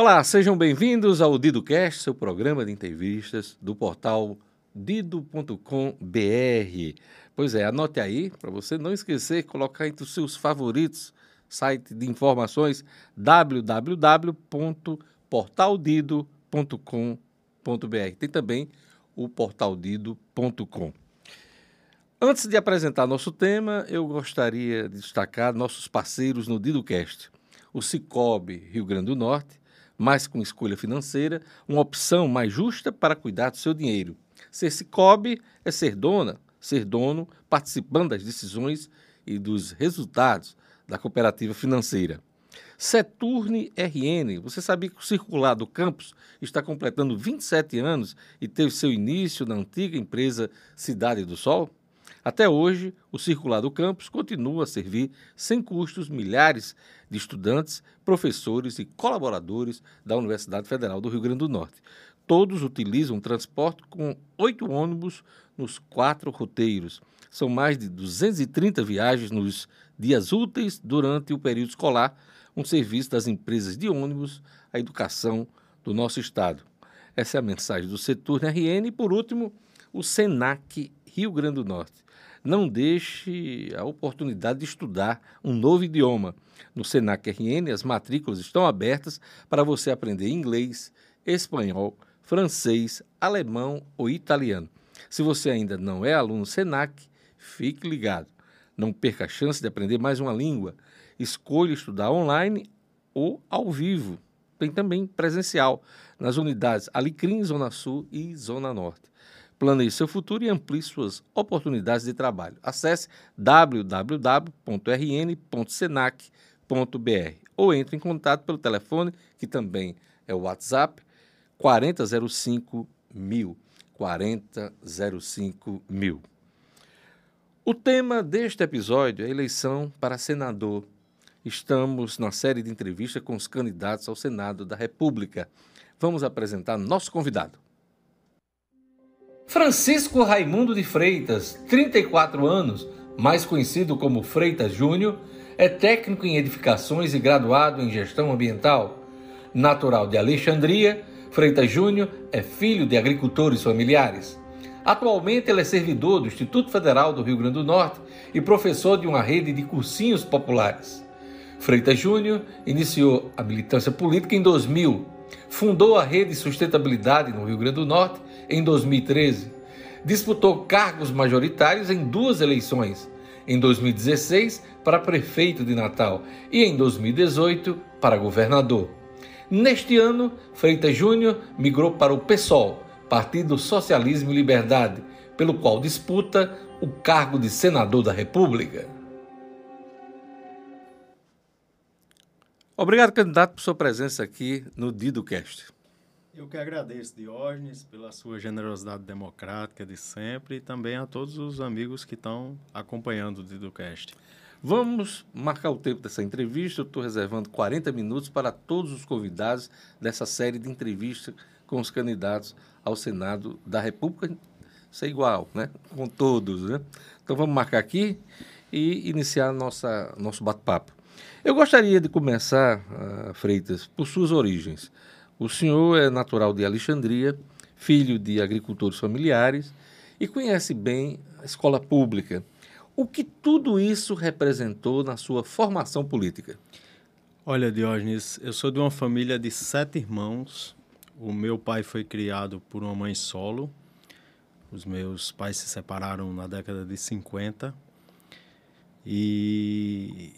Olá, sejam bem-vindos ao DidoCast, seu programa de entrevistas do portal dido.com.br. Pois é, anote aí, para você não esquecer, colocar entre os seus favoritos, site de informações www.portaldido.com.br. Tem também o portaldido.com. Antes de apresentar nosso tema, eu gostaria de destacar nossos parceiros no DidoCast. O Cicobi Rio Grande do Norte, mais com escolha financeira, uma opção mais justa para cuidar do seu dinheiro. Ser Cicobi é ser dona, ser dono, participando das decisões e dos resultados da cooperativa financeira. Seturne RN, você sabia que o Circular do Campus está completando 27 anos e teve seu início na antiga empresa Cidade do Sol? Até hoje, o Circular do Campus continua a servir sem custos milhares de estudantes, professores e colaboradores da Universidade Federal do Rio Grande do Norte. Todos utilizam transporte com oito ônibus nos quatro roteiros. São mais de 230 viagens nos dias úteis durante o período escolar, um serviço das empresas de ônibus à educação do nosso estado. Essa é a mensagem do setor RN. E, por último, o SENAC Rio Grande do Norte não deixe a oportunidade de estudar um novo idioma. No Senac RN, as matrículas estão abertas para você aprender inglês, espanhol, francês, alemão ou italiano. Se você ainda não é aluno Senac, fique ligado. Não perca a chance de aprender mais uma língua. Escolha estudar online ou ao vivo. Tem também presencial nas unidades Alecrim, Zona Sul e Zona Norte. Planeje seu futuro e amplie suas oportunidades de trabalho. Acesse www.rn.senac.br ou entre em contato pelo telefone, que também é o WhatsApp, 4005 mil. 4005 mil. O tema deste episódio é eleição para senador. Estamos na série de entrevistas com os candidatos ao Senado da República. Vamos apresentar nosso convidado. Francisco Raimundo de Freitas, 34 anos, mais conhecido como Freitas Júnior, é técnico em edificações e graduado em gestão ambiental. Natural de Alexandria, Freitas Júnior é filho de agricultores familiares. Atualmente ele é servidor do Instituto Federal do Rio Grande do Norte e professor de uma rede de cursinhos populares. Freitas Júnior iniciou a militância política em 2000, fundou a Rede Sustentabilidade no Rio Grande do Norte em 2013. Disputou cargos majoritários em duas eleições, em 2016 para prefeito de Natal e em 2018 para governador. Neste ano, Freitas Júnior migrou para o PSOL, Partido Socialismo e Liberdade, pelo qual disputa o cargo de senador da República. Obrigado, candidato, por sua presença aqui no DidoCast. Eu que agradeço, Diógenes, pela sua generosidade democrática de sempre e também a todos os amigos que estão acompanhando o DidoCast. Vamos marcar o tempo dessa entrevista. Eu estou reservando 40 minutos para todos os convidados dessa série de entrevistas com os candidatos ao Senado da República. Isso é igual, né? Com todos, né? Então vamos marcar aqui e iniciar nossa, nosso bate-papo. Eu gostaria de começar, uh, Freitas, por suas origens. O senhor é natural de Alexandria, filho de agricultores familiares e conhece bem a escola pública. O que tudo isso representou na sua formação política? Olha, Diógenes, eu sou de uma família de sete irmãos. O meu pai foi criado por uma mãe solo. Os meus pais se separaram na década de 50. E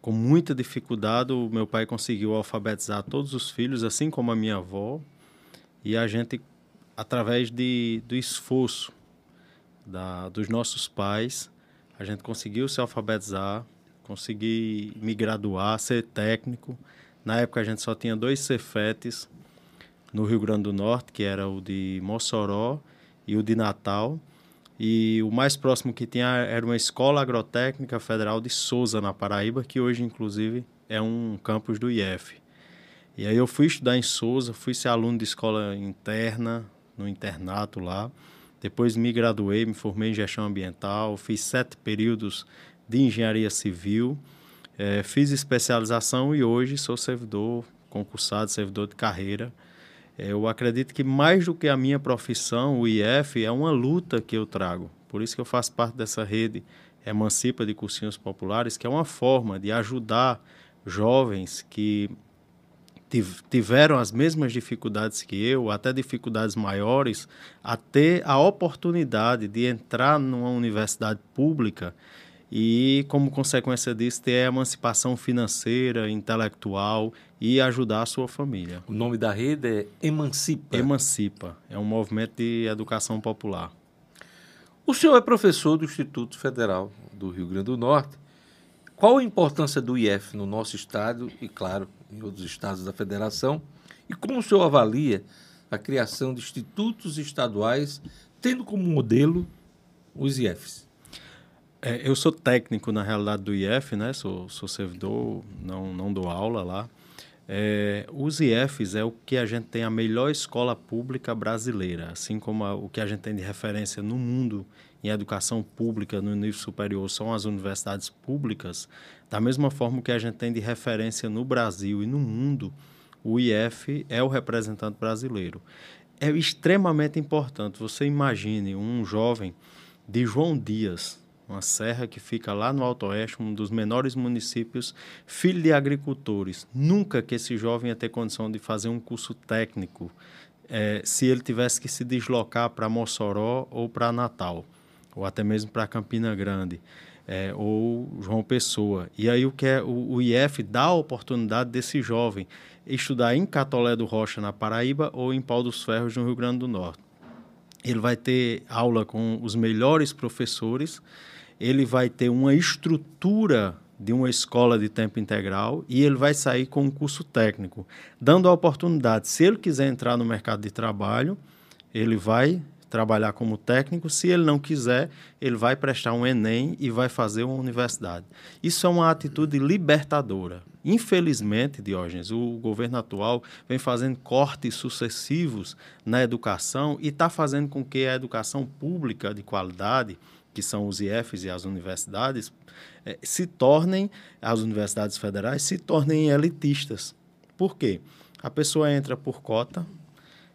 com muita dificuldade, o meu pai conseguiu alfabetizar todos os filhos, assim como a minha avó, e a gente, através de, do esforço da, dos nossos pais, a gente conseguiu se alfabetizar, consegui me graduar, ser técnico. Na época a gente só tinha dois cefetes no Rio Grande do Norte, que era o de Mossoró e o de Natal. E o mais próximo que tinha era uma escola agrotécnica federal de Souza, na Paraíba, que hoje, inclusive, é um campus do IF. E aí eu fui estudar em Souza, fui ser aluno de escola interna, no internato lá. Depois me graduei, me formei em gestão ambiental, fiz sete períodos de engenharia civil, é, fiz especialização e hoje sou servidor concursado, servidor de carreira. Eu acredito que mais do que a minha profissão, o IF é uma luta que eu trago. Por isso que eu faço parte dessa rede Emancipa de Cursinhos Populares, que é uma forma de ajudar jovens que tiveram as mesmas dificuldades que eu, até dificuldades maiores, a ter a oportunidade de entrar numa universidade pública e, como consequência disso, ter a emancipação financeira, intelectual e ajudar a sua família. O nome da rede é Emancipa. Emancipa. É um movimento de educação popular. O senhor é professor do Instituto Federal do Rio Grande do Norte. Qual a importância do IF no nosso estado e, claro, em outros estados da federação? E como o senhor avalia a criação de institutos estaduais, tendo como modelo os IFs? É, eu sou técnico, na realidade, do IF, né? Sou, sou servidor, não, não dou aula lá. É, os IFs é o que a gente tem a melhor escola pública brasileira, assim como a, o que a gente tem de referência no mundo em educação pública no nível superior são as universidades públicas, da mesma forma que a gente tem de referência no Brasil e no mundo, o IF é o representante brasileiro. É extremamente importante. Você imagine um jovem de João Dias, uma serra que fica lá no Alto Oeste, um dos menores municípios, filho de agricultores. Nunca que esse jovem ia ter condição de fazer um curso técnico é, se ele tivesse que se deslocar para Mossoró ou para Natal, ou até mesmo para Campina Grande. É, ou João Pessoa. E aí o que é o, o IF dá a oportunidade desse jovem estudar em Catolé do Rocha, na Paraíba, ou em Pau dos Ferros, no Rio Grande do Norte. Ele vai ter aula com os melhores professores ele vai ter uma estrutura de uma escola de tempo integral e ele vai sair com um curso técnico, dando a oportunidade, se ele quiser entrar no mercado de trabalho, ele vai trabalhar como técnico, se ele não quiser, ele vai prestar um ENEM e vai fazer uma universidade. Isso é uma atitude libertadora. Infelizmente, Diógenes, o governo atual vem fazendo cortes sucessivos na educação e está fazendo com que a educação pública de qualidade que são os IFs e as universidades, é, se tornem, as universidades federais, se tornem elitistas. Por quê? A pessoa entra por cota,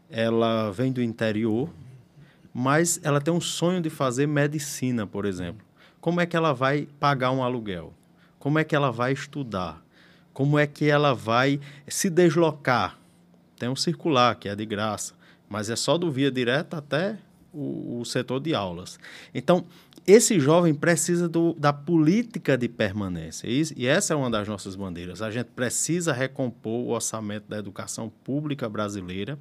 ela vem do interior, mas ela tem um sonho de fazer medicina, por exemplo. Como é que ela vai pagar um aluguel? Como é que ela vai estudar? Como é que ela vai se deslocar? Tem um circular, que é de graça, mas é só do via direta até o, o setor de aulas. Então, esse jovem precisa do, da política de permanência. E, e, essa é uma das nossas bandeiras. A gente precisa recompor o orçamento da educação pública brasileira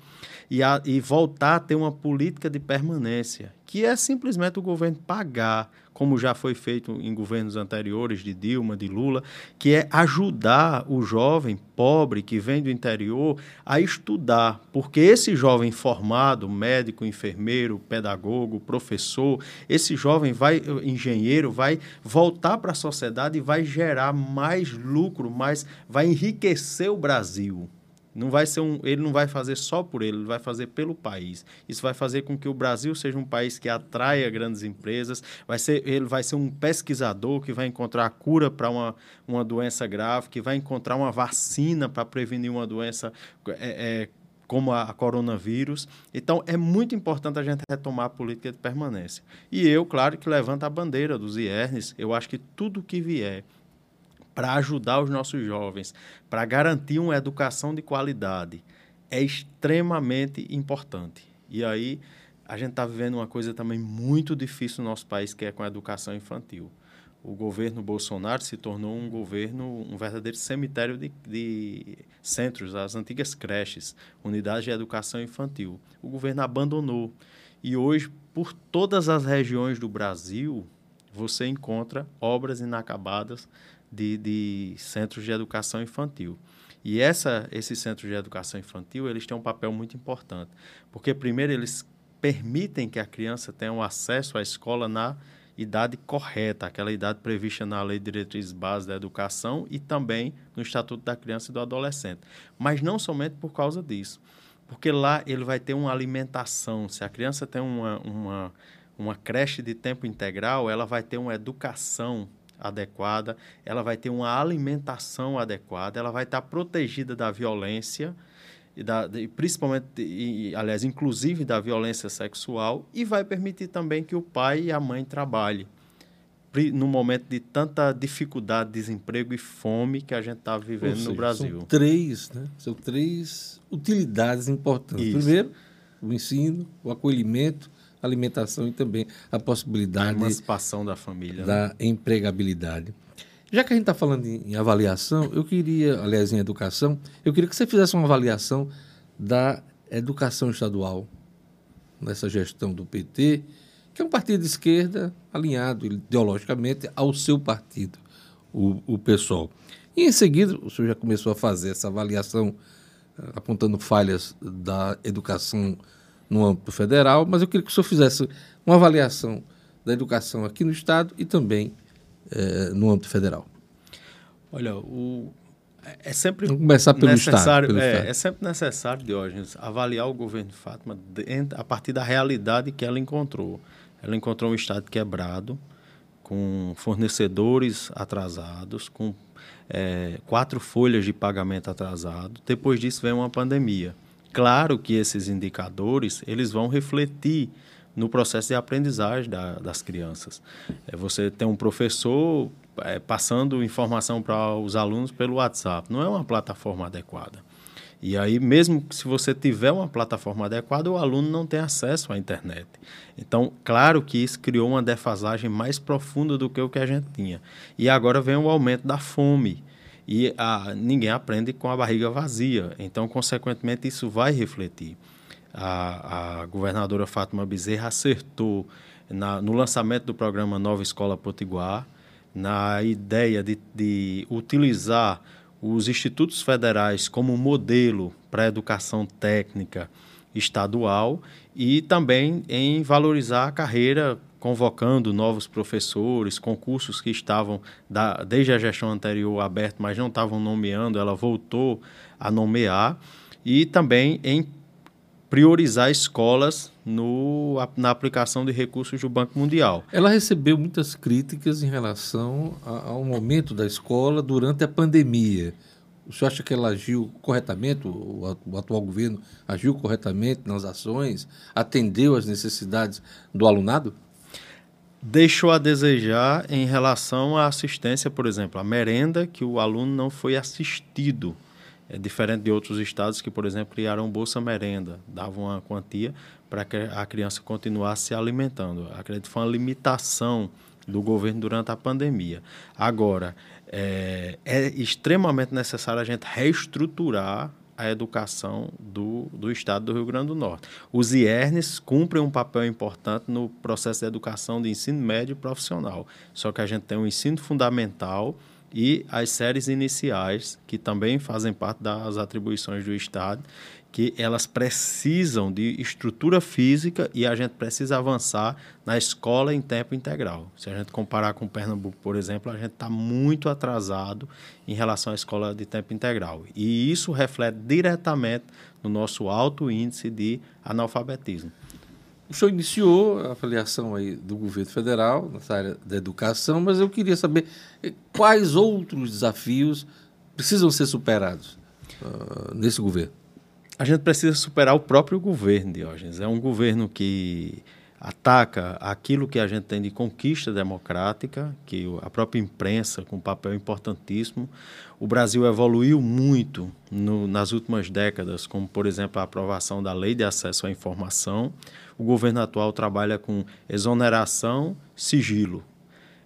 e, a, e voltar a ter uma política de permanência, que é simplesmente o governo pagar como já foi feito em governos anteriores de Dilma, de Lula, que é ajudar o jovem pobre que vem do interior a estudar, porque esse jovem formado, médico, enfermeiro, pedagogo, professor, esse jovem vai engenheiro vai voltar para a sociedade e vai gerar mais lucro, mais vai enriquecer o Brasil. Não vai ser um, ele não vai fazer só por ele, ele vai fazer pelo país. Isso vai fazer com que o Brasil seja um país que atraia grandes empresas. Vai ser, ele vai ser um pesquisador que vai encontrar a cura para uma, uma doença grave, que vai encontrar uma vacina para prevenir uma doença é, é, como a, a coronavírus. Então, é muito importante a gente retomar a política de permanência. E eu, claro, que levanto a bandeira dos IERNs. Eu acho que tudo que vier para ajudar os nossos jovens, para garantir uma educação de qualidade, é extremamente importante. E aí a gente está vivendo uma coisa também muito difícil no nosso país, que é com a educação infantil. O governo Bolsonaro se tornou um governo, um verdadeiro cemitério de, de centros, as antigas creches, unidades de educação infantil. O governo abandonou. E hoje, por todas as regiões do Brasil, você encontra obras inacabadas de, de centros de educação infantil. E essa, esses centros de educação infantil, eles têm um papel muito importante, porque primeiro eles permitem que a criança tenha um acesso à escola na idade correta, aquela idade prevista na Lei de Diretrizes Básicas da Educação e também no Estatuto da Criança e do Adolescente. Mas não somente por causa disso, porque lá ele vai ter uma alimentação. Se a criança tem uma, uma, uma creche de tempo integral, ela vai ter uma educação adequada, ela vai ter uma alimentação adequada, ela vai estar protegida da violência, e da, e principalmente, e, aliás, inclusive da violência sexual, e vai permitir também que o pai e a mãe trabalhem no momento de tanta dificuldade, desemprego e fome que a gente está vivendo seja, no Brasil. São três, né? São três utilidades importantes. Isso. Primeiro, o ensino, o acolhimento, alimentação e também a possibilidade... A emancipação da família. Da né? empregabilidade. Já que a gente está falando em, avaliação, eu queria, aliás, em educação, eu queria que você fizesse uma avaliação da educação estadual nessa gestão do PT, que é um partido de esquerda alinhado ideologicamente ao seu partido, o, o PSOL. E em seguida, o senhor já começou a fazer essa avaliação, eh, apontando falhas da educação no âmbito federal, mas eu queria que o senhor fizesse uma avaliação da educação aqui no Estado e também eh, no âmbito federal. Olha, o, é sempre Vamos começar pelo necessário, Estado. Pelo é, estado. é, sempre necessário, Diógenes, avaliar o governo de Fátima a partir da realidade que ela encontrou. Ela encontrou um Estado quebrado, com fornecedores atrasados, com é, quatro folhas de pagamento atrasado. Depois disso vem uma pandemia. Claro que esses indicadores eles vão refletir no processo de aprendizagem da, das crianças. É, você tem um professor é, passando informação para os alunos pelo WhatsApp, não é uma plataforma adequada. E aí, mesmo se você tiver uma plataforma adequada, o aluno não tem acesso à internet. Então, claro que isso criou uma defasagem mais profunda do que o que a gente tinha. E agora vem o aumento da fome. E a, ninguém aprende com a barriga vazia. Então, consequentemente, isso vai refletir. A, a governadora Fátima Bezerra acertou na, no lançamento do programa Nova Escola Potiguar, na ideia de, de utilizar os institutos federais como modelo para a educação técnica estadual e também em valorizar a carreira convocando novos professores, concursos que estavam da, desde a gestão anterior abertos, mas não estavam nomeando, ela voltou a nomear e também em priorizar escolas no, na aplicação de recursos do Banco Mundial. Ela recebeu muitas críticas em relação ao momento da escola durante a pandemia. O senhor acha que ela agiu corretamente, o, o atual governo agiu corretamente nas ações, atendeu às necessidades do alunado? Deixou a desejar em relação à assistência, por exemplo, a merenda, que o aluno não foi assistido é diferente de outros estados que, por exemplo, criaram Bolsa Merenda, davam uma quantia para que a criança continuasse se alimentando. Acredito que foi uma limitação do governo durante a pandemia. Agora, é, é extremamente necessário a gente reestruturar a educação do, do estado do Rio Grande do Norte. Os IERNs cumprem um papel importante no processo de educação de ensino médio e profissional. Só que a gente tem um ensino fundamental e as séries iniciais, que também fazem parte das atribuições do Estado, que elas precisam de estrutura física e a gente precisa avançar na escola em tempo integral. Se a gente comparar com Pernambuco, por exemplo, a gente está muito atrasado em relação à escola de tempo integral. E isso reflete diretamente no nosso alto índice de analfabetismo. O senhor iniciou a avaliação aí do governo federal nessa área da educação, mas eu queria saber eh, quais outros desafios precisam ser superados uh, nesse governo. A gente precisa superar o próprio governo, Diógenes. É um governo que ataca aquilo que a gente tem de conquista democrática, que a própria imprensa, com um papel importantíssimo. O Brasil evoluiu muito no, nas últimas décadas, como, por exemplo, a aprovação da Lei de Acesso à Informação. O governo atual trabalha com exoneração, sigilo.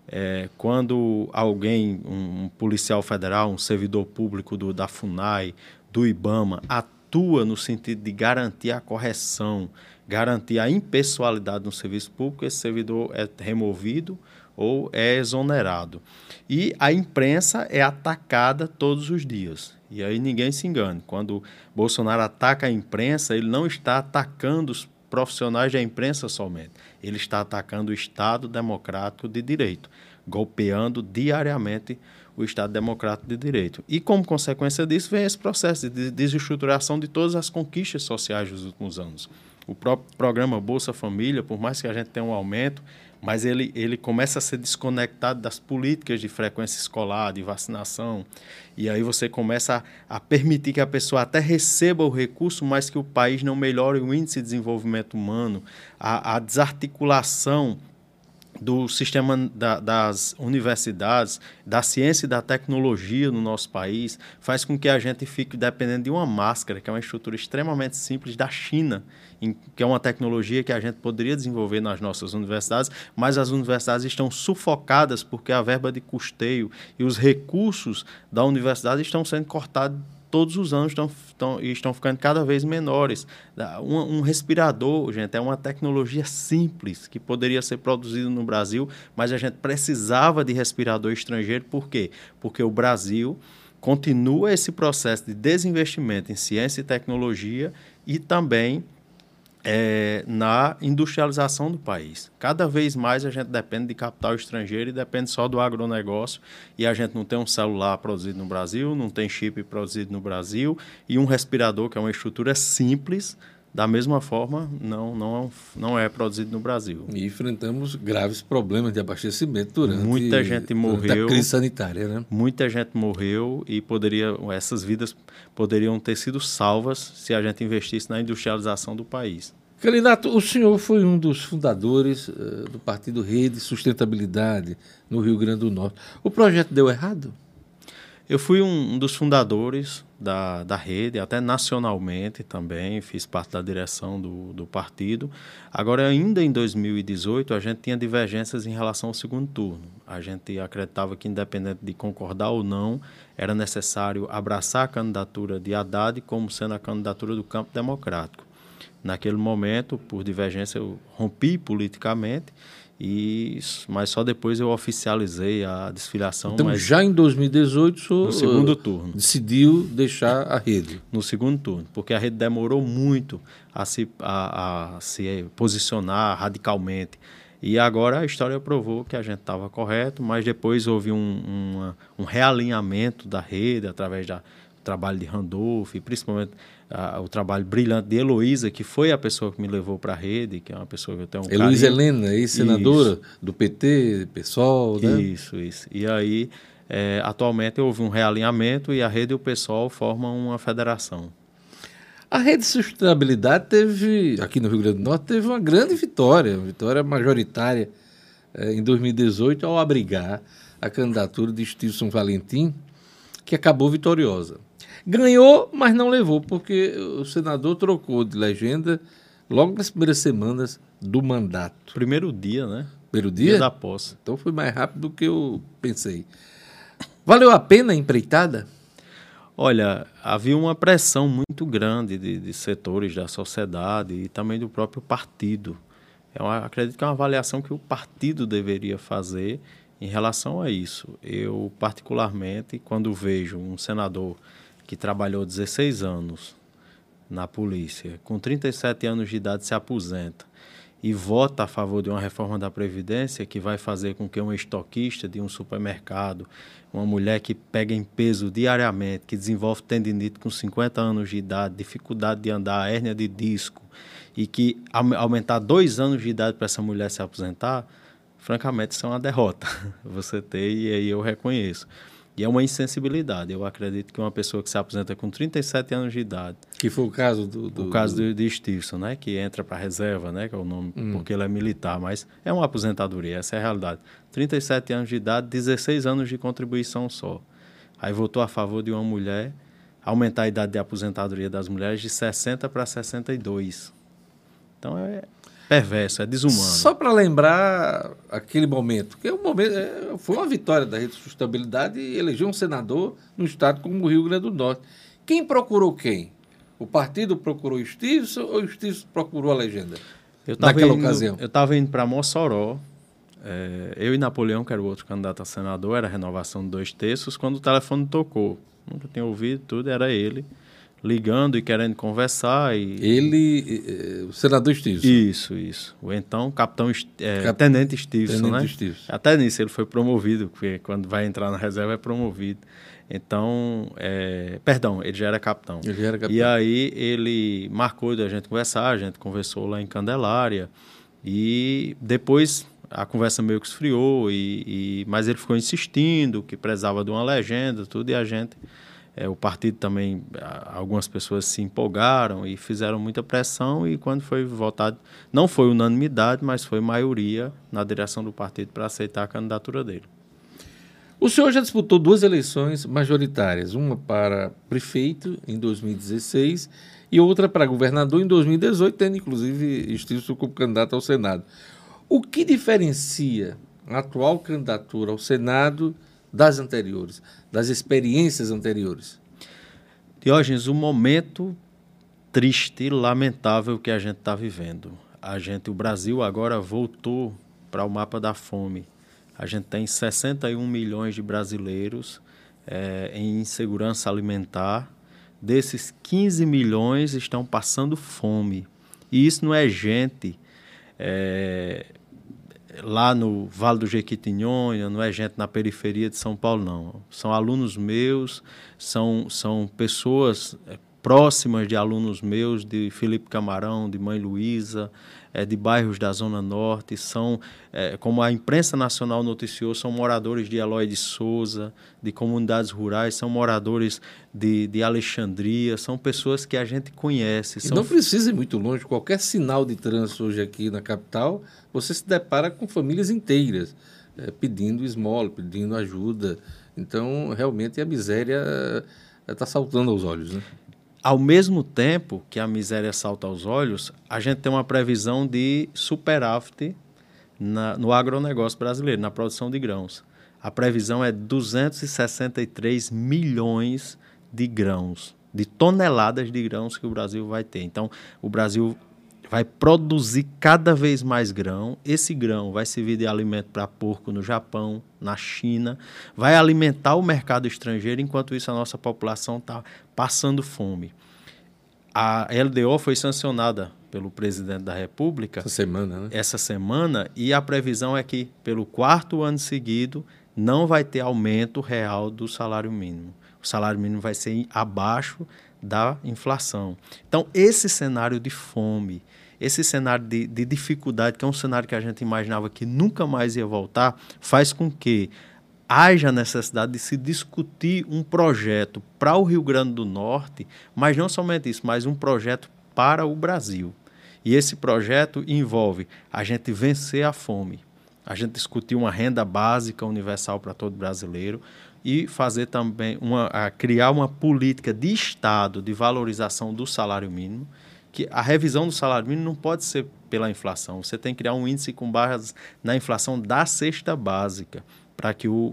É, quando alguém, um, policial federal, um servidor público do, da FUNAI, do IBAMA, atua no sentido de garantir a correção, garantir a impessoalidade no serviço público, esse servidor é removido ou é exonerado. E a imprensa é atacada todos os dias. E aí ninguém se engane. Quando Bolsonaro ataca a imprensa, ele não está atacando os profissionais da imprensa somente. Ele está atacando o Estado democrático de direito, golpeando diariamente o Estado democrático de direito. E como consequência disso vem esse processo de desestruturação de todas as conquistas sociais dos últimos anos. O próprio programa Bolsa Família, por mais que a gente tenha um aumento, mas ele, ele começa a ser desconectado das políticas de frequência escolar, de vacinação, e aí você começa a, a, permitir que a pessoa até receba o recurso, mas que o país não melhore o índice de desenvolvimento humano, a, a desarticulação do sistema da, das universidades, da ciência e da tecnologia no nosso país, faz com que a gente fique dependendo de uma máscara, que é uma estrutura extremamente simples da China, em, que é uma tecnologia que a gente poderia desenvolver nas nossas universidades, mas as universidades estão sufocadas porque a verba de custeio e os recursos da universidade estão sendo cortados todos os anos estão, estão, estão ficando cada vez menores. Um, um, respirador, gente, é uma tecnologia simples que poderia ser produzido no Brasil, mas a gente precisava de respirador estrangeiro. Por quê? Porque o Brasil continua esse processo de desinvestimento em ciência e tecnologia e também é, na industrialização do país. Cada vez mais a gente depende de capital estrangeiro e depende só do agronegócio. E a gente não tem um celular produzido no Brasil, não tem chip produzido no Brasil e um respirador, que é uma estrutura simples, da mesma forma, não, não, não é produzido no Brasil. E enfrentamos graves problemas de abastecimento durante, muita gente morreu, a crise sanitária, né? Muita gente morreu e poderia, essas vidas poderiam ter sido salvas se a gente investisse na industrialização do país. Calinato, o senhor foi um dos fundadores uh, do Partido Rede Sustentabilidade no Rio Grande do Norte. O projeto deu errado? Eu fui um, dos fundadores da, da rede, até nacionalmente também, fiz parte da direção do, do partido. Agora, ainda em 2018, a gente tinha divergências em relação ao segundo turno. A gente acreditava que, independente de concordar ou não, era necessário abraçar a candidatura de Haddad como sendo a candidatura do campo democrático. Naquele momento, por divergência, eu rompi politicamente, e, mas só depois eu oficializei a desfiliação. Então, já em 2018, o senhor no segundo turno. decidiu deixar a rede? No segundo turno, porque a rede demorou muito a se, a, a se posicionar radicalmente. E agora a história provou que a gente estava correto, mas depois houve um, um realinhamento da rede através do trabalho de Randolph, principalmente o trabalho brilhante de Heloísa, que foi a pessoa que me levou para a rede, que é uma pessoa que eu tenho um Heloísa Helena, ex-senadora do PT, PSOL, né? Isso, isso. E aí, é, atualmente houve um realinhamento e a rede e o PSOL formam uma federação. A Rede Sustentabilidade teve, aqui no Rio Grande do Norte, teve uma grande vitória, uma vitória majoritária é, em 2018 ao abrigar a candidatura de Stilson Valentim, que acabou vitoriosa. Ganhou, mas não levou, porque o senador trocou de legenda logo nas primeiras semanas do mandato. Primeiro dia, né? Primeiro dia? Dia da posse. Então foi mais rápido do que eu pensei. Valeu a pena a empreitada? Olha, havia uma pressão muito grande de, de setores da sociedade e também do próprio partido. Eu acredito que é uma avaliação que o partido deveria fazer em relação a isso. Eu, particularmente, quando vejo um senador que trabalhou 16 anos na polícia, com 37 anos de idade se aposenta e vota a favor de uma reforma da Previdência que vai fazer com que um estoquista de um supermercado, uma mulher que pega em peso diariamente, que desenvolve tendinite com 50 anos de idade, dificuldade de andar, hérnia de disco, e que aumentar dois anos de idade para essa mulher se aposentar, francamente, isso é uma derrota. Você ter, e aí eu reconheço. E é uma insensibilidade. Eu acredito que uma pessoa que se aposenta com 37 anos de idade. Que foi o caso do. do o caso do, de Stevenson, né? Que entra para a reserva, né? Que é o nome, hum. porque ele é militar, mas é uma aposentadoria, essa é a realidade. 37 anos de idade, 16 anos de contribuição só. Aí votou a favor de uma mulher aumentar a idade de aposentadoria das mulheres de 60 para 62. Então é, perverso, é desumano. Só para lembrar aquele momento, que é um momento, é, foi uma vitória da Rede de Sustentabilidade e elegeu um senador no estado como o Rio Grande do Norte. Quem procurou quem? O partido procurou o Stevenson ou o Stevenson procurou a legenda? Eu naquela indo, ocasião? Eu estava indo para Mossoró, é, eu e Napoleão, que era o outro candidato a senador, era a renovação de dois terços, quando o telefone tocou. Nunca tinha ouvido tudo, era ele ligando e querendo conversar. E... Ele, o senador Stevenson. Isso, isso. O então capitão, é, Cap... tenente Stevenson, tenente né? Stevenson. Até nisso ele foi promovido, porque quando vai entrar na reserva é promovido. Então, é... perdão, ele já era capitão. Ele já era capitão. E aí ele marcou da gente conversar, a gente conversou lá em Candelária. E depois a conversa meio que esfriou, e, e, mas ele ficou insistindo que precisava de uma legenda, tudo, e a gente, é, o partido também, algumas pessoas se empolgaram e fizeram muita pressão, e quando foi votado, não foi unanimidade, mas foi maioria na direção do partido para aceitar a candidatura dele. O senhor já disputou duas eleições majoritárias, uma para prefeito em 2016 e outra para governador em 2018, tendo inclusive estive como candidato ao Senado. O que diferencia a atual candidatura ao Senado das anteriores, das experiências anteriores? Diógenes, o momento triste e lamentável que a gente está vivendo. A gente, o Brasil agora voltou para o mapa da fome. A gente tem 61 milhões de brasileiros é, em insegurança alimentar desses 15 milhões estão passando fome. E isso não é gente é, lá no Vale do Jequitinhonha, não é gente na periferia de São Paulo, não. São alunos meus, são, são pessoas é, próximas de alunos meus, de Felipe Camarão, de Mãe Luísa, é, de bairros da Zona Norte, são, é, como a imprensa nacional noticiou, são moradores de Eloy de Souza, de comunidades rurais, são moradores de, de Alexandria, são pessoas que a gente conhece. São... não precisa ir muito longe, qualquer sinal de trânsito hoje aqui na capital, você se depara com famílias inteiras é, pedindo esmola, pedindo ajuda. Então, realmente, a miséria está saltando aos olhos, né? Ao mesmo tempo que a miséria salta aos olhos, a gente tem uma previsão de superávit na, no agronegócio brasileiro, na produção de grãos. A previsão é 263 milhões de grãos, de toneladas de grãos que o Brasil vai ter. Então, o Brasil vai produzir cada vez mais grão. Esse grão vai servir de alimento para porco no Japão, na China, vai alimentar o mercado estrangeiro, enquanto isso a nossa população está passando fome. A LDO foi sancionada pelo presidente da República essa semana, né? Essa semana e a previsão é que pelo quarto ano seguido não vai ter aumento real do salário mínimo. O salário mínimo vai ser abaixo da inflação. Então, esse cenário de fome, esse cenário de, de dificuldade, que é um cenário que a gente imaginava que nunca mais ia voltar, faz com que haja necessidade de se discutir um projeto para o Rio Grande do Norte, mas não somente isso, mas um projeto para o Brasil. E esse projeto envolve a gente vencer a fome, a gente discutir uma renda básica universal para todo brasileiro e fazer também uma criar uma política de Estado de valorização do salário mínimo que a revisão do salário mínimo não pode ser pela inflação. Você tem que criar um índice com barras na inflação da cesta básica, para que o,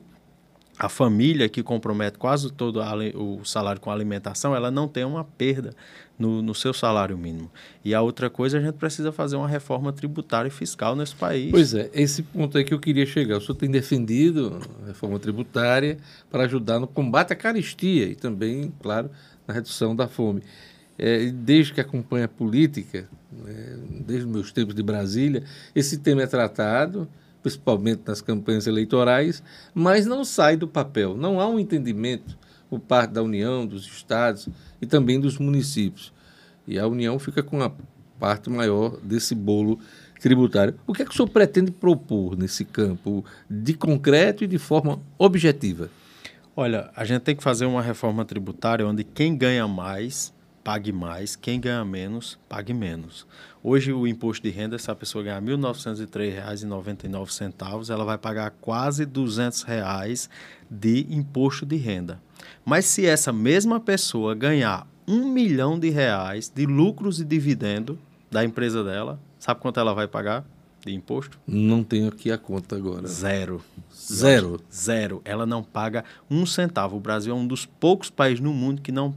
a família que compromete quase todo a, o salário com a alimentação, ela não tenha uma perda no, no, seu salário mínimo. E a outra coisa, a gente precisa fazer uma reforma tributária e fiscal nesse país. Pois é, esse ponto é que eu queria chegar. O senhor tem defendido a reforma tributária para ajudar no combate à caristia e também, claro, na redução da fome é, desde que acompanha a política, né, desde meus tempos de Brasília, esse tema é tratado, principalmente nas campanhas eleitorais, mas não sai do papel. Não há um entendimento por parte da União, dos estados e também dos municípios. E a União fica com a parte maior desse bolo tributário. O que é que o senhor pretende propor nesse campo de concreto e de forma objetiva? Olha, a gente tem que fazer uma reforma tributária onde quem ganha mais pague mais, quem ganha menos, pague menos. Hoje, o imposto de renda, se a pessoa ganhar R$ 1.903,99, ela vai pagar quase 200 reais de imposto de renda. Mas se essa mesma pessoa ganhar um milhão de reais de lucros e dividendo da empresa dela, sabe quanto ela vai pagar de imposto? Não tenho aqui a conta agora. Zero. Zero. Zero. Ela não paga um centavo. O Brasil é um dos poucos países no mundo que não,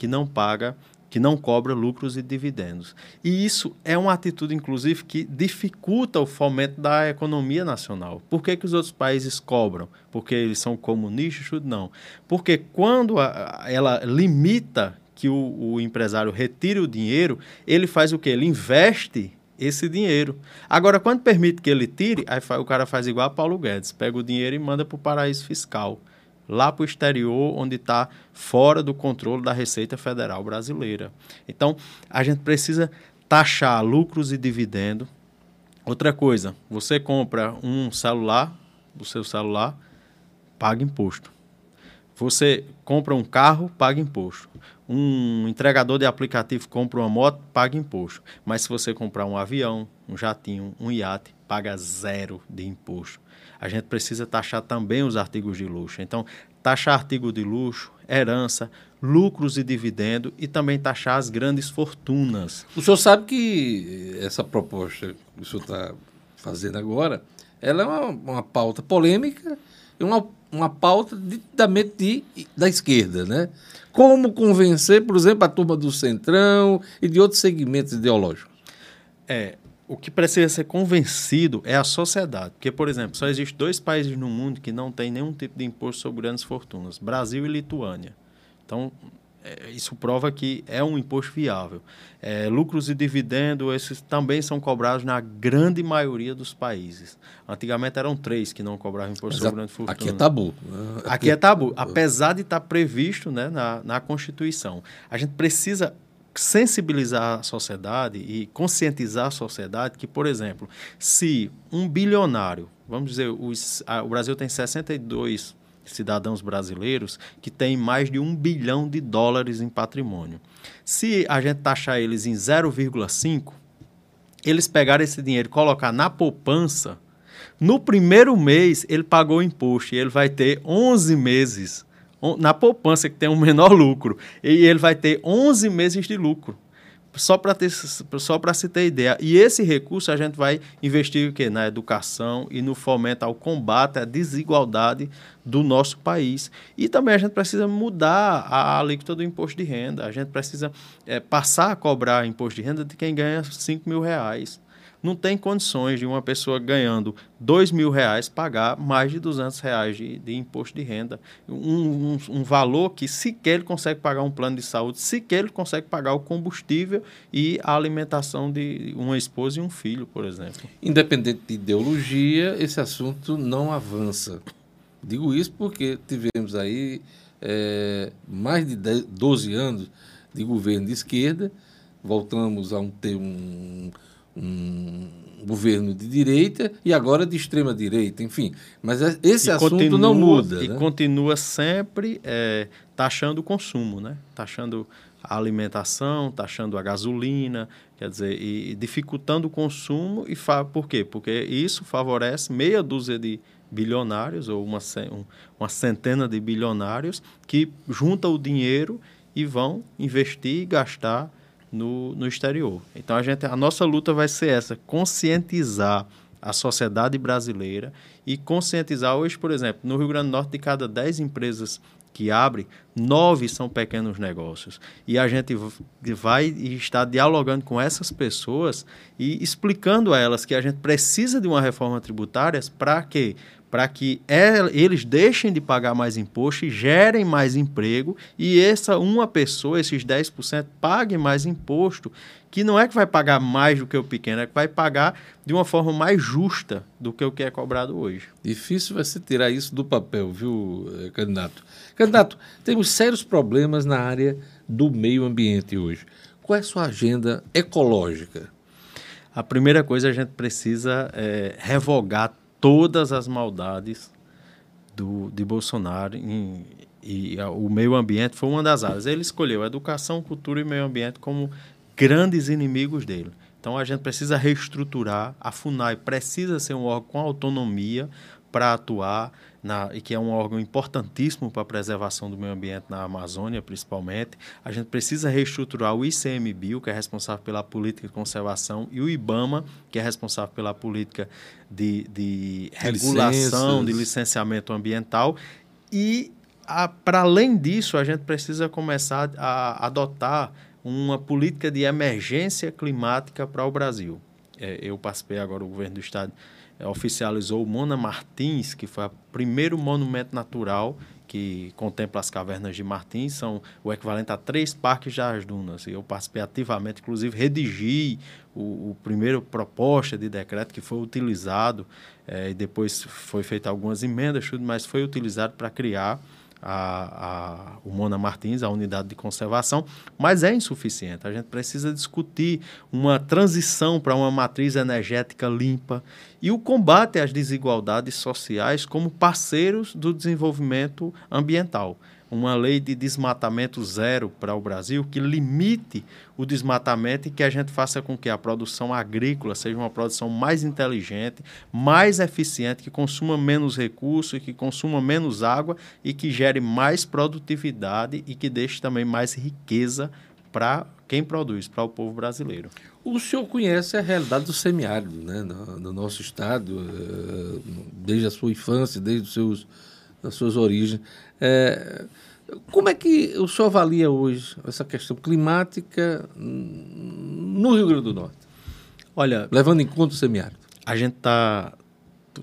que não paga que não cobra lucros e dividendos. E isso é uma atitude, inclusive, que dificulta o fomento da economia nacional. Por que, que os outros países cobram? Porque eles são comunistas? Não. Porque quando a, ela limita que o, o empresário retire o dinheiro, ele faz o quê? Ele investe esse dinheiro. Agora, quando permite que ele tire, aí o cara faz igual a Paulo Guedes, pega o dinheiro e manda para o paraíso fiscal lá para o exterior, onde está fora do controle da Receita Federal brasileira. Então, a gente precisa taxar lucros e dividendos, Outra coisa, você compra um celular, o seu celular, paga imposto. Você compra um carro, paga imposto. Um entregador de aplicativo compra uma moto, paga imposto. Mas se você comprar um avião, um jatinho, um iate, paga zero de imposto. A gente precisa taxar também os artigos de luxo. Então, taxar artigo de luxo, herança, lucros e dividendo e também taxar as grandes fortunas. O senhor sabe que essa proposta que o senhor está fazendo agora, ela é uma, uma pauta polêmica e uma, uma pauta ditamente de, da esquerda, né? Como convencer, por exemplo, a turma do Centrão e de outros segmentos ideológicos? É, o que precisa ser convencido é a sociedade. Porque, por exemplo, só existem dois países no mundo que não têm nenhum tipo de imposto sobre grandes fortunas: Brasil e Lituânia. Então, é, isso prova que é um imposto viável. É, lucros e dividendos, esses também são cobrados na grande maioria dos países. Antigamente eram três que não cobravam imposto Mas sobre grandes fortunas. Aqui é tabu. Aqui, aqui é tabu, apesar de estar previsto né, na, na Constituição. A gente precisa sensibilizar a sociedade e conscientizar a sociedade que, por exemplo, se um bilionário, vamos dizer, os, a, o Brasil tem 62 cidadãos brasileiros que têm mais de um bilhão de dólares em patrimônio. Se a gente taxar eles em 0,5, eles pegarem esse dinheiro e colocar na poupança, no primeiro mês ele pagou imposto e ele vai ter 11 meses na poupança que tem um menor lucro. E ele vai ter 11 meses de lucro. Só para só para se ter ideia. E esse recurso a gente vai investir o quê? na educação e no fomento ao combate à desigualdade do nosso país. E também a gente precisa mudar a alíquota do imposto de renda. A gente precisa é, passar a cobrar imposto de renda de quem ganha 5 mil reais não tem condições de uma pessoa ganhando dois mil reais pagar mais de 200 reais de, de imposto de renda. Um, um, um, valor que sequer ele consegue pagar um plano de saúde, sequer ele consegue pagar o combustível e a alimentação de uma esposa e um filho, por exemplo. Independente de ideologia, esse assunto não avança. Digo isso porque tivemos aí é, mais de 12 anos de governo de esquerda, voltamos a um, ter um um governo de direita e agora de extrema direita, enfim. Mas é, esse e assunto continua, não muda. E né? continua sempre é, taxando o consumo, né? taxando a alimentação, taxando a gasolina, quer dizer, e, dificultando o consumo. E fa por quê? Porque isso favorece meia dúzia de bilionários ou uma, uma centena de bilionários que juntam o dinheiro e vão investir e gastar no, no exterior. Então a gente, a nossa luta vai ser essa, conscientizar a sociedade brasileira e conscientizar hoje, por exemplo, no Rio Grande do Norte, de cada 10 empresas que abrem, nove são pequenos negócios. E a gente vai estar dialogando com essas pessoas e explicando a elas que a gente precisa de uma reforma tributária para quê? Para que eles deixem de pagar mais imposto e gerem mais emprego e essa uma pessoa, esses 10%, pague mais imposto, que não é que vai pagar mais do que o pequeno, é que vai pagar de uma forma mais justa do que o que é cobrado hoje. Difícil vai ser tirar isso do papel, viu, eh, candidato? Candidato, temos sérios problemas na área do meio ambiente hoje. Qual é a sua agenda ecológica? A primeira coisa a gente precisa é, revogar todas as maldades do, de Bolsonaro em, e a, o meio ambiente foi uma das áreas. Ele escolheu educação, cultura e meio ambiente como grandes inimigos dele. Então a gente precisa reestruturar. A FUNAI precisa ser um órgão com autonomia para atuar na, e que é um órgão importantíssimo para a preservação do meio ambiente na Amazônia, principalmente. A gente precisa reestruturar o ICMBio, que é responsável pela política de conservação, e o IBAMA, que é responsável pela política de, de regulação, Licenças. de licenciamento ambiental. E, para além disso, a gente precisa começar a adotar uma política de emergência climática para o Brasil. É, eu participei agora do governo do Estado oficializou o Mona Martins, que foi o primeiro monumento natural que contempla as cavernas de Martins, são o equivalente a três parques das dunas. Eu participei ativamente, inclusive redigi o, o primeiro proposta de decreto que foi utilizado, é, e depois foi feita algumas emendas, mas foi utilizado para criar a, a, o Mona Martins, a unidade de conservação, mas é insuficiente. A gente precisa discutir uma transição para uma matriz energética limpa e o combate às desigualdades sociais como parceiros do desenvolvimento ambiental uma lei de desmatamento zero para o Brasil que limite o desmatamento e que a gente faça com que a produção agrícola seja uma produção mais inteligente, mais eficiente, que consuma menos recursos, que consuma menos água e que gere mais produtividade e que deixe também mais riqueza para quem produz, para o povo brasileiro. O senhor conhece a realidade do semiárido, né, no, no nosso estado, eh, desde a sua infância, desde os seus, as suas origens. É, como é que o senhor avalia hoje essa questão climática no Rio Grande do Norte? Olha, levando em conta o semiárido. A gente está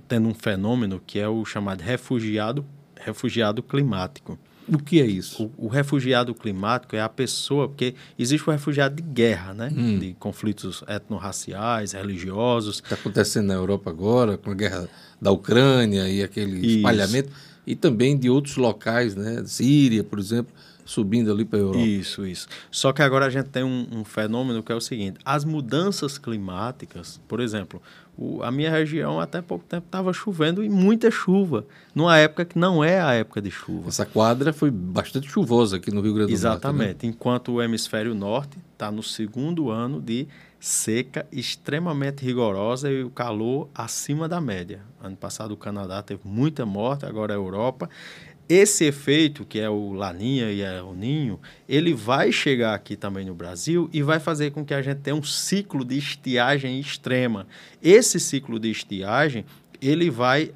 tendo um fenômeno que é o chamado refugiado, refugiado climático. O que é isso? O, o, refugiado climático é a pessoa, porque existe o refugiado de guerra, né? Hum. De conflitos etnorraciais, religiosos. Está acontecendo na Europa agora, com a guerra da Ucrânia e aquele Isso. espalhamento e também de outros locais, né? Síria, por exemplo, subindo ali para a Europa. Isso, isso. Só que agora a gente tem um, um fenômeno que é o seguinte: as mudanças climáticas, por exemplo, o, a minha região até pouco tempo estava chovendo e muita chuva, numa época que não é a época de chuva. Essa quadra foi bastante chuvosa aqui no Rio Grande do Exatamente, Norte. Exatamente. Né? Enquanto o hemisfério norte está no segundo ano de seca extremamente rigorosa e o calor acima da média. Ano passado o Canadá teve muita morte, agora a Europa. Esse efeito, que é o Laninha e é o Ninho, ele vai chegar aqui também no Brasil e vai fazer com que a gente tenha um ciclo de estiagem extrema. Esse ciclo de estiagem, ele vai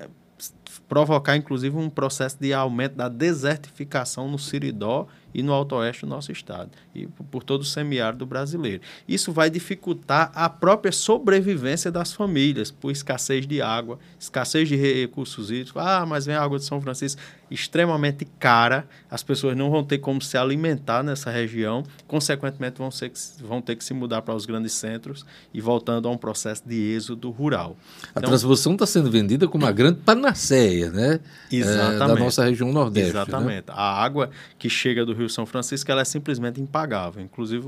provocar inclusive um processo de aumento da desertificação no Siridó e no Alto Oeste do nosso estado, e por todo o semiárido brasileiro. Isso vai dificultar a própria sobrevivência das famílias, por escassez de água, escassez de recursos hídricos. Ah, mas vem a água de São Francisco extremamente cara, as pessoas não vão ter como se alimentar nessa região, consequentemente vão, ser, vão ter que se mudar para os grandes centros e voltando a um processo de êxodo rural. A então, transposição está sendo vendida como uma grande panaceia, né? Exatamente. É, da nossa região nordeste. Né? Exatamente. Né? A água que chega do Rio São Francisco ela é simplesmente impagável. Inclusive,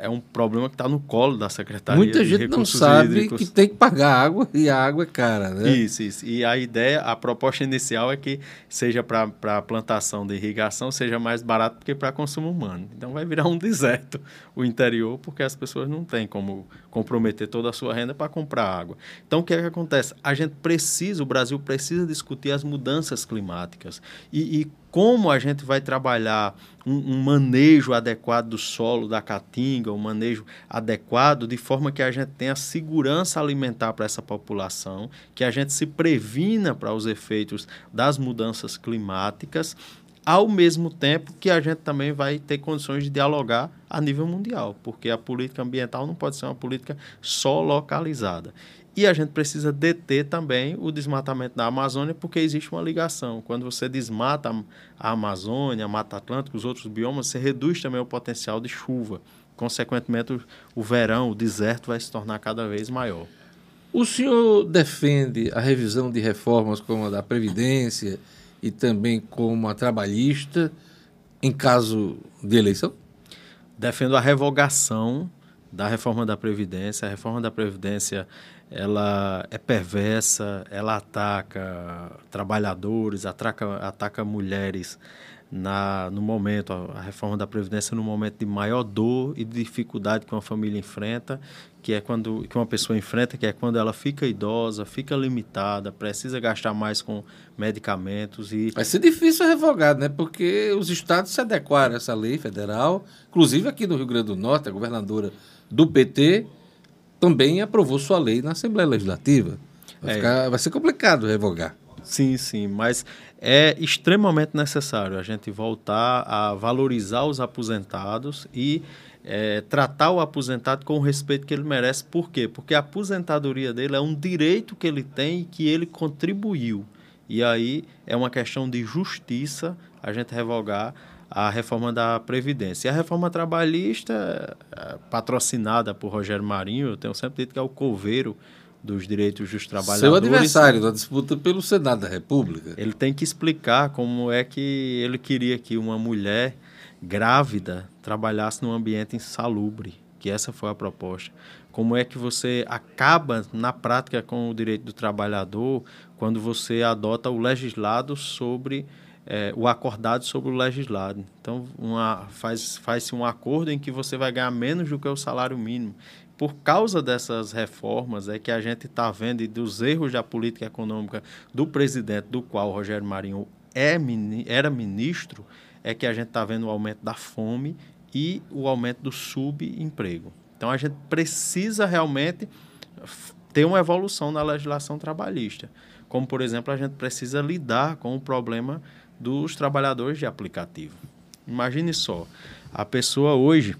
é um problema que está no colo da Secretaria Muita gente não sabe hídricos. que tem que pagar água e a água é cara, né? Isso, isso. E a ideia, a proposta inicial é que seja para plantação de irrigação seja mais barato do que para consumo humano. Então vai virar um deserto o interior, porque as pessoas não têm como comprometer toda a sua renda para comprar água. Então o que é que acontece? A gente precisa, o Brasil precisa discutir as mudanças climáticas e, e como a gente vai trabalhar um, um, manejo adequado do solo, da caatinga, um manejo adequado, de forma que a gente tenha segurança alimentar para essa população, que a gente se previna para os efeitos das mudanças climáticas, ao mesmo tempo que a gente também vai ter condições de dialogar a nível mundial, porque a política ambiental não pode ser uma política só localizada. E a gente precisa deter também o desmatamento da Amazônia, porque existe uma ligação. Quando você desmata a Amazônia, a Mata Atlântica, os outros biomas, você reduz também o potencial de chuva. Consequentemente, o verão, o deserto vai se tornar cada vez maior. O senhor defende a revisão de reformas como a da Previdência e também como a trabalhista em caso de eleição? Defendo a revogação da reforma da Previdência. A reforma da Previdência ela é perversa, ela ataca trabalhadores, ataca, ataca mulheres na, no momento, a, a reforma da Previdência no momento de maior dor e dificuldade que uma família enfrenta, que é quando que uma pessoa enfrenta, que é quando ela fica idosa, fica limitada, precisa gastar mais com medicamentos e vai ser difícil revogar, né? Porque os estados se adequaram a essa lei federal, inclusive aqui no Rio Grande do Norte, a governadora do PT também aprovou sua lei na Assembleia Legislativa. Vai, é. ficar, vai ser complicado revogar. Sim, sim, mas é extremamente necessário a gente voltar a valorizar os aposentados e é, tratar o aposentado com o respeito que ele merece. Por quê? Porque a aposentadoria dele é um direito que ele tem e que ele contribuiu. E aí é uma questão de justiça a gente revogar a reforma da Previdência. E a reforma trabalhista, é, patrocinada por Rogério Marinho, eu tenho sempre dito que é o coveiro dos direitos dos trabalhadores. Seu adversário na disputa pelo Senado da República. Ele tem que explicar como é que ele queria que uma mulher grávida trabalhasse num ambiente insalubre, que essa foi a proposta. Como é que você acaba na prática com o direito do trabalhador quando você adota o legislado sobre é, o acordado sobre o legislado. Então, uma, faz, faz-se um acordo em que você vai ganhar menos do que o salário mínimo. Por causa dessas reformas é que a gente está vendo e dos erros da política econômica do presidente, do qual Rogério Marinho é, era ministro, é que a gente está vendo o aumento da fome e o aumento do subemprego. Então, a gente precisa realmente ter uma evolução na legislação trabalhista. Como, por exemplo, a gente precisa lidar com o problema dos trabalhadores de aplicativo. Imagine só, a pessoa hoje,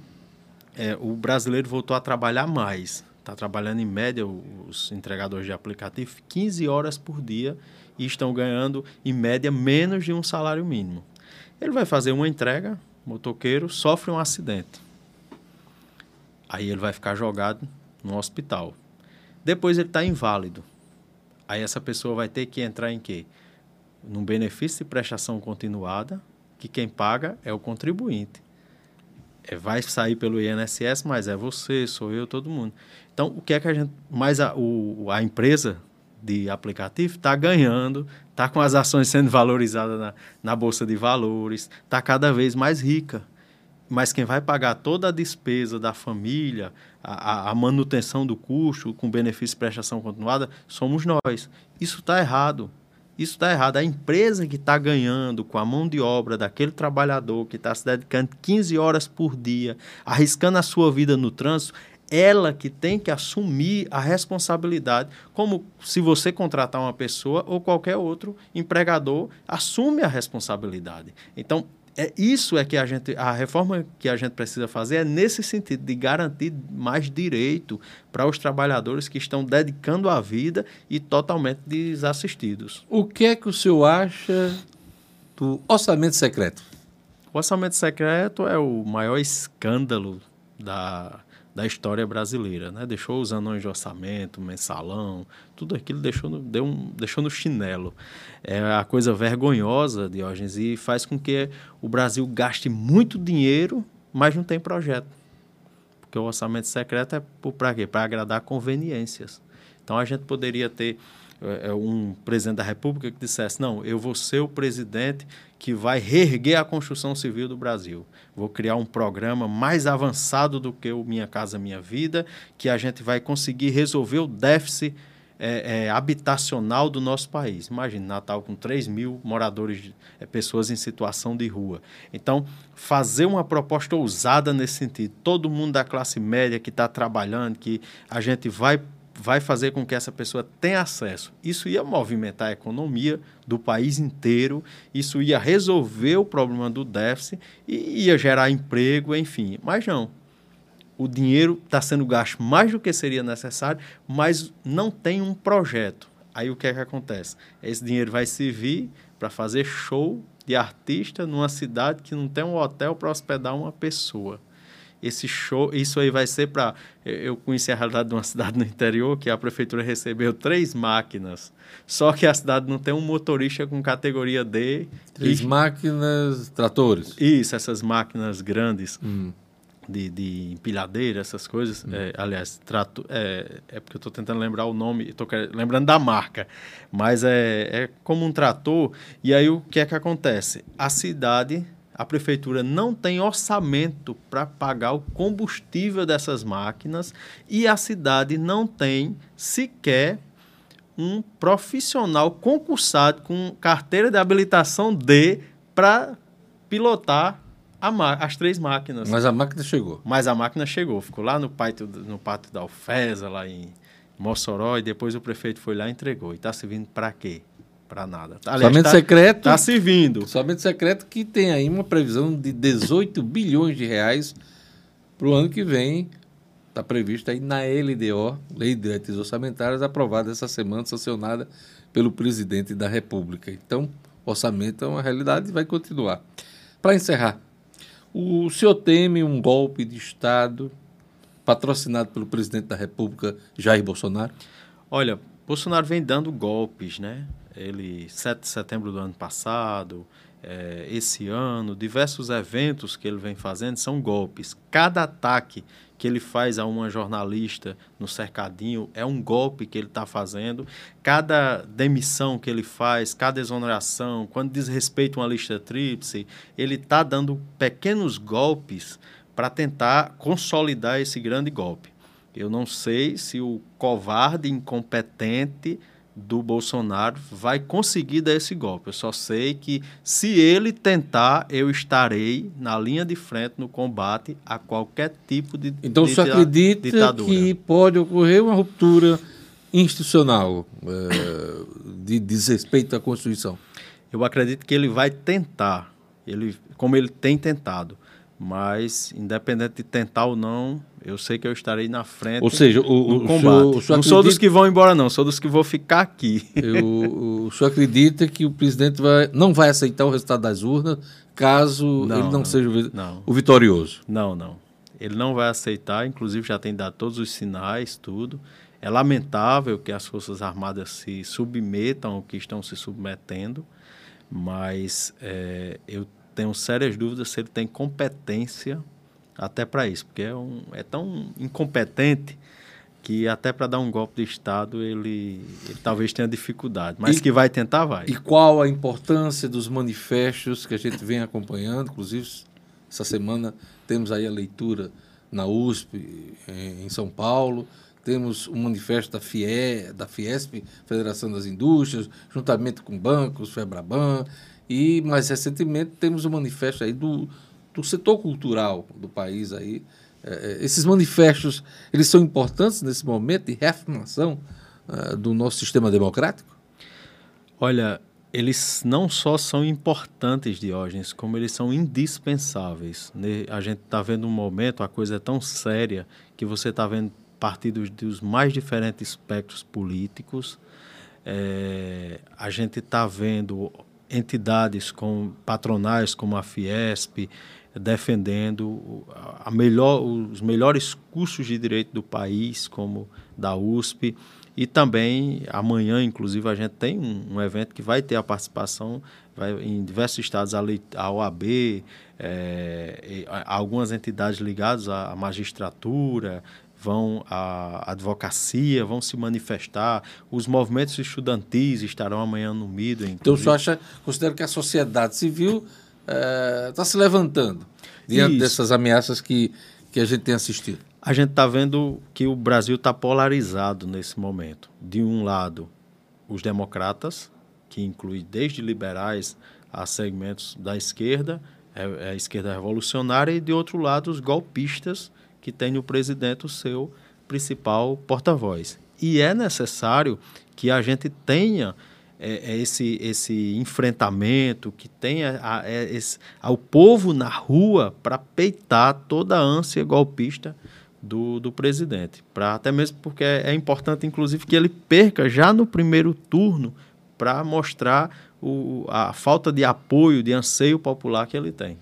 é, o brasileiro voltou a trabalhar mais. Está trabalhando em média os entregadores de aplicativo 15 horas por dia e estão ganhando em média menos de um salário mínimo. Ele vai fazer uma entrega, motoqueiro sofre um acidente. Aí ele vai ficar jogado no hospital. Depois ele está inválido. Aí essa pessoa vai ter que entrar em quê? Num benefício de prestação continuada, que quem paga é o contribuinte. É, vai sair pelo INSS, mas é você, sou eu, todo mundo. Então, o que é que a gente. Mas a, o, a empresa de aplicativo está ganhando, está com as ações sendo valorizadas na, na Bolsa de Valores, está cada vez mais rica. Mas quem vai pagar toda a despesa da família, a, a manutenção do custo com benefício de prestação continuada, somos nós. Isso está errado. Isso está errado. A empresa que está ganhando com a mão de obra daquele trabalhador que está se dedicando 15 horas por dia, arriscando a sua vida no trânsito, ela que tem que assumir a responsabilidade, como se você contratar uma pessoa ou qualquer outro empregador assume a responsabilidade. Então, é isso é que a gente a reforma que a gente precisa fazer é nesse sentido de garantir mais direito para os trabalhadores que estão dedicando a vida e totalmente desassistidos. O que é que o senhor acha do orçamento secreto? O orçamento secreto é o maior escândalo da da história brasileira, né? Deixou os anões de orçamento, mensalão, tudo aquilo deixou no, deu um, deixou no chinelo. É a coisa vergonhosa, Diógenes, e faz com que o Brasil gaste muito dinheiro, mas não tem projeto. Porque o orçamento secreto é para quê? Para agradar conveniências. Então a gente poderia ter um presidente da República que dissesse: não, eu vou ser o presidente que vai reerguer a construção civil do Brasil. Vou criar um programa mais avançado do que o Minha Casa Minha Vida, que a gente vai conseguir resolver o déficit é, é, habitacional do nosso país. Imagine, Natal com 3 mil moradores, é, pessoas em situação de rua. Então, fazer uma proposta ousada nesse sentido. Todo mundo da classe média que está trabalhando, que a gente vai vai fazer com que essa pessoa tenha acesso. Isso ia movimentar a economia do país inteiro, isso ia resolver o problema do déficit e ia gerar emprego, enfim. Mas não. O dinheiro está sendo gasto mais do que seria necessário, mas não tem um projeto. Aí o que é que acontece? Esse dinheiro vai servir para fazer show de artista numa cidade que não tem um hotel para hospedar uma pessoa esse show, isso aí vai ser para. Eu conheci a realidade de uma cidade no interior que a prefeitura recebeu três máquinas, só que a cidade não tem um motorista com categoria D. Três e... máquinas, tratores. Isso, essas máquinas grandes. Hum. De, de empilhadeira, essas coisas. Hum. É, aliás, trato, é, é porque eu estou tentando lembrar o nome, estou lembrando da marca, mas é, é como um trator. E aí o que é que acontece? A cidade a prefeitura não tem orçamento para pagar o combustível dessas máquinas e a cidade não tem sequer um profissional concursado com carteira de habilitação D para pilotar as três máquinas. Mas a máquina chegou. Mas a máquina chegou, ficou lá no pátio, no pátio da Alfesa, lá em Mossoró, e depois o prefeito foi lá e entregou. E está servindo para quê? Para nada. Aliás, Somente tá, secreto. Está servindo. Somente secreto que tem aí uma previsão de 18 bilhões de reais para o ano que vem. Está previsto aí na LDO, Lei de Diretrizes Orçamentárias, aprovada essa semana, sancionada pelo presidente da República. Então, orçamento é uma realidade e vai continuar. Para encerrar, o senhor teme um golpe de Estado patrocinado pelo presidente da República, Jair Bolsonaro? Olha, Bolsonaro vem dando golpes, né? Ele, 7 de setembro do ano passado, é, esse ano, diversos eventos que ele vem fazendo são golpes. Cada ataque que ele faz a uma jornalista no cercadinho é um golpe que ele está fazendo. Cada demissão que ele faz, cada exoneração, quando diz respeito a uma lista tríplice, ele está dando pequenos golpes para tentar consolidar esse grande golpe. Eu não sei se o covarde incompetente do Bolsonaro vai conseguir dar esse golpe. Eu só sei que se ele tentar, eu estarei na linha de frente no combate a qualquer tipo de Então, de você acredita ditadura. que pode ocorrer uma ruptura institucional eh, de desrespeito à Constituição? Eu acredito que ele vai tentar, ele, como ele tem tentado. Mas, independente de tentar ou não, eu sei que eu estarei na frente Ou seja, o, no o combate. senhor, o senhor não sou dos que vão embora, não. Sou dos que vou ficar aqui. Eu, o senhor acredita que o presidente vai, não vai aceitar o resultado das urnas caso Não, ele não, não. seja o, Não. o vitorioso? Não, não. Ele não vai aceitar, inclusive já tem dado todos os sinais, tudo. É lamentável que as Forças Armadas se submetam ao que estão se submetendo, mas é, eu tenho sérias dúvidas se ele tem competência até para isso, porque é, um, é tão incompetente que até para dar um golpe de Estado ele, ele talvez tenha dificuldade, mas E- que vai tentar, vai. E qual a importância dos manifestos que a gente vem acompanhando? Inclusive, essa semana temos aí a leitura na USP, em em São Paulo. Temos um manifesto da FIE, da Fiesp, Federação das Indústrias, juntamente com bancos, Febraban. E, mais recentemente, temos um manifesto aí do, do setor cultural do país aí. Eh, eh, esses manifestos, eles são importantes nesse momento de reafirmação ah, do nosso sistema democrático? Olha, eles não só são importantes, Diógenes, como eles são indispensáveis. Ne- A gente está vendo um momento, a coisa é tão séria, que você está vendo partidos dos mais diferentes espectros políticos. É, a gente está vendo entidades com patronais como a Fiesp defendendo a melhor, os melhores cursos de direito do país, como da USP. E também amanhã, inclusive, a gente tem um, um evento que vai ter a participação vai, em diversos estados, a, a OAB, é, algumas entidades ligadas à, à magistratura, vão à advocacia, vão se manifestar. Os movimentos estudantis estarão amanhã no MIDO. Então, senhor acha, considera que a sociedade civil está se levantando diante Isso. dessas ameaças que, que a gente tem assistido? A gente está vendo que o Brasil está polarizado nesse momento. De um lado, os democratas, que inclui desde liberais a segmentos da esquerda, é, é a esquerda revolucionária, e de outro lado, os golpistas, que tem no presidente o seu principal porta-voz. E é necessário que a gente tenha é, é esse, esse enfrentamento, que tenha a, é esse, ao povo na rua para peitar toda a ânsia golpista do, do presidente. Pra, até mesmo porque é, é importante, inclusive, que ele perca já no primeiro turno para mostrar o, a falta de apoio, de anseio popular que ele tem.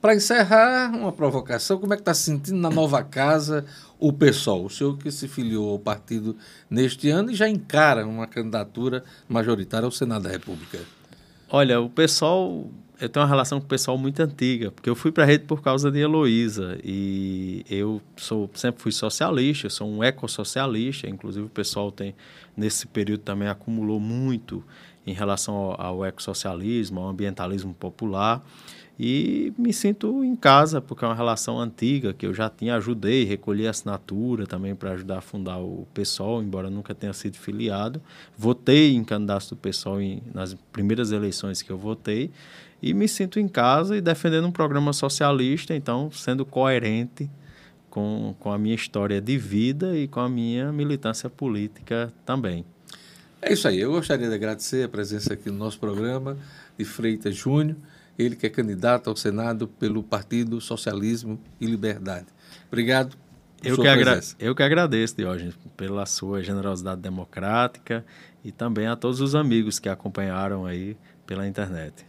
Para encerrar, uma provocação, como é que está se sentindo na nova casa o PSOL? O senhor que se filiou ao partido neste ano e já encara uma candidatura majoritária ao Senado da República. Olha, o pessoal, eu tenho uma relação com o pessoal muito antiga, porque eu fui para a rede por causa de Heloísa e eu sou, sempre fui socialista, sou um ecossocialista, inclusive o pessoal tem, nesse período também acumulou muito em relação ao, ao ecossocialismo, ao ambientalismo popular e me sinto em casa, porque é uma relação antiga que eu já tinha, ajudei, recolhi assinatura também para ajudar a fundar o PSOL, embora nunca tenha sido filiado. Votei em candidatos do PSOL em, nas primeiras eleições que eu votei e me sinto em casa e defendendo um programa socialista, então sendo coerente com, com a minha história de vida e com a minha militância política também. É isso aí. Eu gostaria de agradecer a presença aqui no nosso programa de Freitas Júnior, ele que é candidato ao Senado pelo Partido Socialismo e Liberdade. Obrigado. Eu que, presença. eu que agradeço, Diógenes, pela sua generosidade democrática e também a todos os amigos que acompanharam aí pela internet.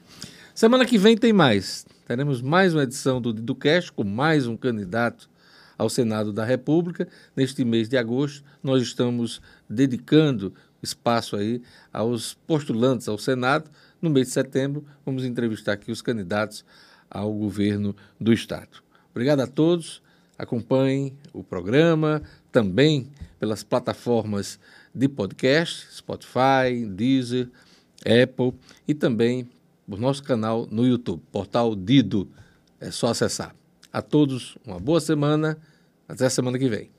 Semana que vem tem mais. Teremos mais uma edição do DiduCast com mais um candidato ao Senado da República. Neste mês de agosto, nós estamos dedicando espaço aí aos postulantes ao Senado. No mês de setembro, vamos entrevistar aqui os candidatos ao governo do Estado. Obrigado a todos. Acompanhem o programa também pelas plataformas de podcast, Spotify, Deezer, Apple e também o nosso canal no YouTube, Portal Dido. É só acessar. A todos uma boa semana. Até a semana que vem.